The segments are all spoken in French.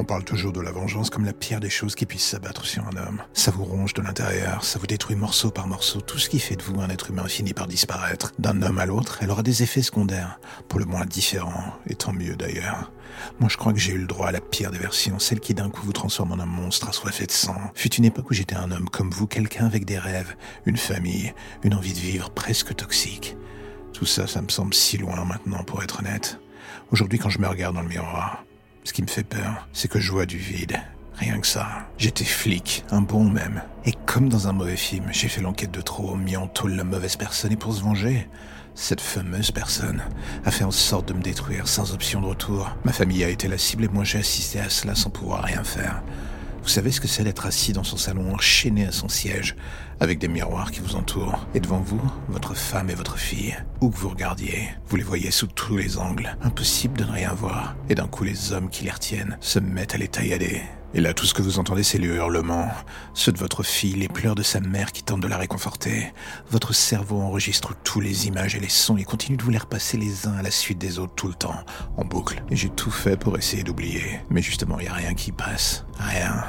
On parle toujours de la vengeance comme la pire des choses qui puissent s'abattre sur un homme. Ça vous ronge de l'intérieur, ça vous détruit morceau par morceau. Tout ce qui fait de vous un être humain finit par disparaître. D'un homme à l'autre, elle aura des effets secondaires, pour le moins différents, et tant mieux d'ailleurs. Moi, je crois que j'ai eu le droit à la pire des versions, celle qui d'un coup vous transforme en un monstre assoiffé de sang. Fut une époque où j'étais un homme comme vous, quelqu'un avec des rêves, une famille, une envie de vivre presque toxique. Tout ça, ça me semble si loin maintenant, pour être honnête. Aujourd'hui, quand je me regarde dans le miroir, ce qui me fait peur, c'est que je vois du vide. Rien que ça. J'étais flic, un bon même. Et comme dans un mauvais film, j'ai fait l'enquête de trop, mis en tôle la mauvaise personne et pour se venger, cette fameuse personne a fait en sorte de me détruire sans option de retour. Ma famille a été la cible et moi j'ai assisté à cela sans pouvoir rien faire. Vous savez ce que c'est d'être assis dans son salon, enchaîné à son siège, avec des miroirs qui vous entourent, et devant vous, votre femme et votre fille. Où que vous regardiez, vous les voyez sous tous les angles. Impossible de ne rien voir. Et d'un coup, les hommes qui les retiennent se mettent à les taillader. Et là, tout ce que vous entendez, c'est les hurlements, ceux de votre fille, les pleurs de sa mère qui tentent de la réconforter. Votre cerveau enregistre tous les images et les sons et continue de vous les repasser les uns à la suite des autres tout le temps, en boucle. Et j'ai tout fait pour essayer d'oublier. Mais justement, il n'y a rien qui passe. Rien.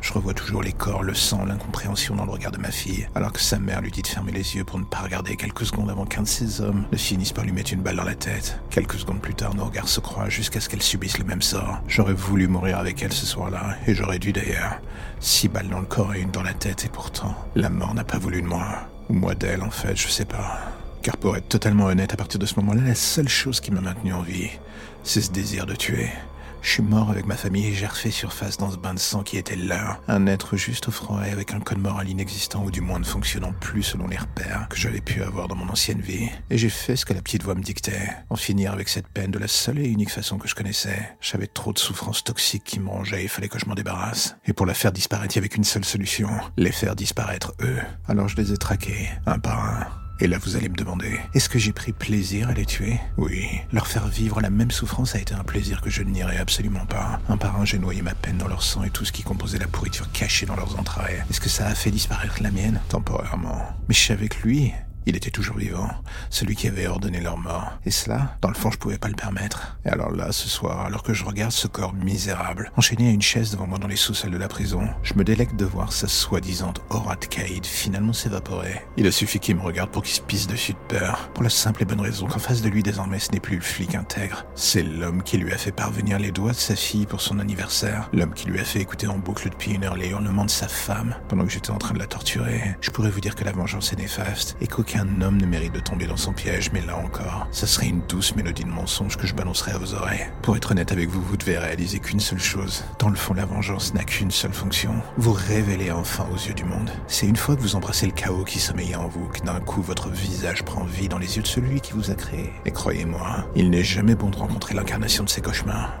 Je revois toujours les corps, le sang, l'incompréhension dans le regard de ma fille, alors que sa mère lui dit de fermer les yeux pour ne pas regarder quelques secondes avant qu'un de ces hommes ne finisse par lui mettre une balle dans la tête. Quelques secondes plus tard, nos regards se croisent jusqu'à ce qu'elle subisse le même sort. J'aurais voulu mourir avec elle ce soir-là, et j'aurais dû d'ailleurs. Six balles dans le corps et une dans la tête, et pourtant, la mort n'a pas voulu de moi. Ou moi d'elle, en fait, je sais pas. Car pour être totalement honnête, à partir de ce moment-là, la seule chose qui m'a maintenu en vie, c'est ce désir de tuer. Je suis mort avec ma famille et j'ai refait surface dans ce bain de sang qui était leur. Un être juste au froid avec un code moral inexistant ou du moins ne fonctionnant plus selon les repères que j'avais pu avoir dans mon ancienne vie. Et j'ai fait ce que la petite voix me dictait. En finir avec cette peine de la seule et unique façon que je connaissais. J'avais trop de souffrances toxiques qui me et il fallait que je m'en débarrasse. Et pour la faire disparaître, il y avait qu'une seule solution. Les faire disparaître eux. Alors je les ai traqués, un par un. Et là, vous allez me demander, est-ce que j'ai pris plaisir à les tuer? Oui. Leur faire vivre la même souffrance a été un plaisir que je ne nierai absolument pas. Un par un, j'ai noyé ma peine dans leur sang et tout ce qui composait la pourriture cachée dans leurs entrailles. Est-ce que ça a fait disparaître la mienne? Temporairement. Mais je suis avec lui. Il était toujours vivant, celui qui avait ordonné leur mort. Et cela, dans le fond, je pouvais pas le permettre. Et alors là, ce soir, alors que je regarde ce corps misérable, enchaîné à une chaise devant moi dans les sous-sols de la prison, je me délecte de voir sa soi-disant aura de Caïd finalement s'évaporer. Il a suffi qu'il me regarde pour qu'il se pisse dessus de peur, pour la simple et bonne raison qu'en face de lui désormais ce n'est plus le flic intègre, c'est l'homme qui lui a fait parvenir les doigts de sa fille pour son anniversaire, l'homme qui lui a fait écouter en boucle depuis une heure les hurlements de sa femme pendant que j'étais en train de la torturer. Je pourrais vous dire que la vengeance est néfaste et qu'aucun aucun homme ne mérite de tomber dans son piège, mais là encore, ça serait une douce mélodie de mensonge que je balancerais à vos oreilles. Pour être honnête avec vous, vous devez réaliser qu'une seule chose. Dans le fond, la vengeance n'a qu'une seule fonction. Vous révéler enfin aux yeux du monde. C'est une fois que vous embrassez le chaos qui sommeille en vous que d'un coup votre visage prend vie dans les yeux de celui qui vous a créé. Et croyez-moi, il n'est jamais bon de rencontrer l'incarnation de ses cauchemars.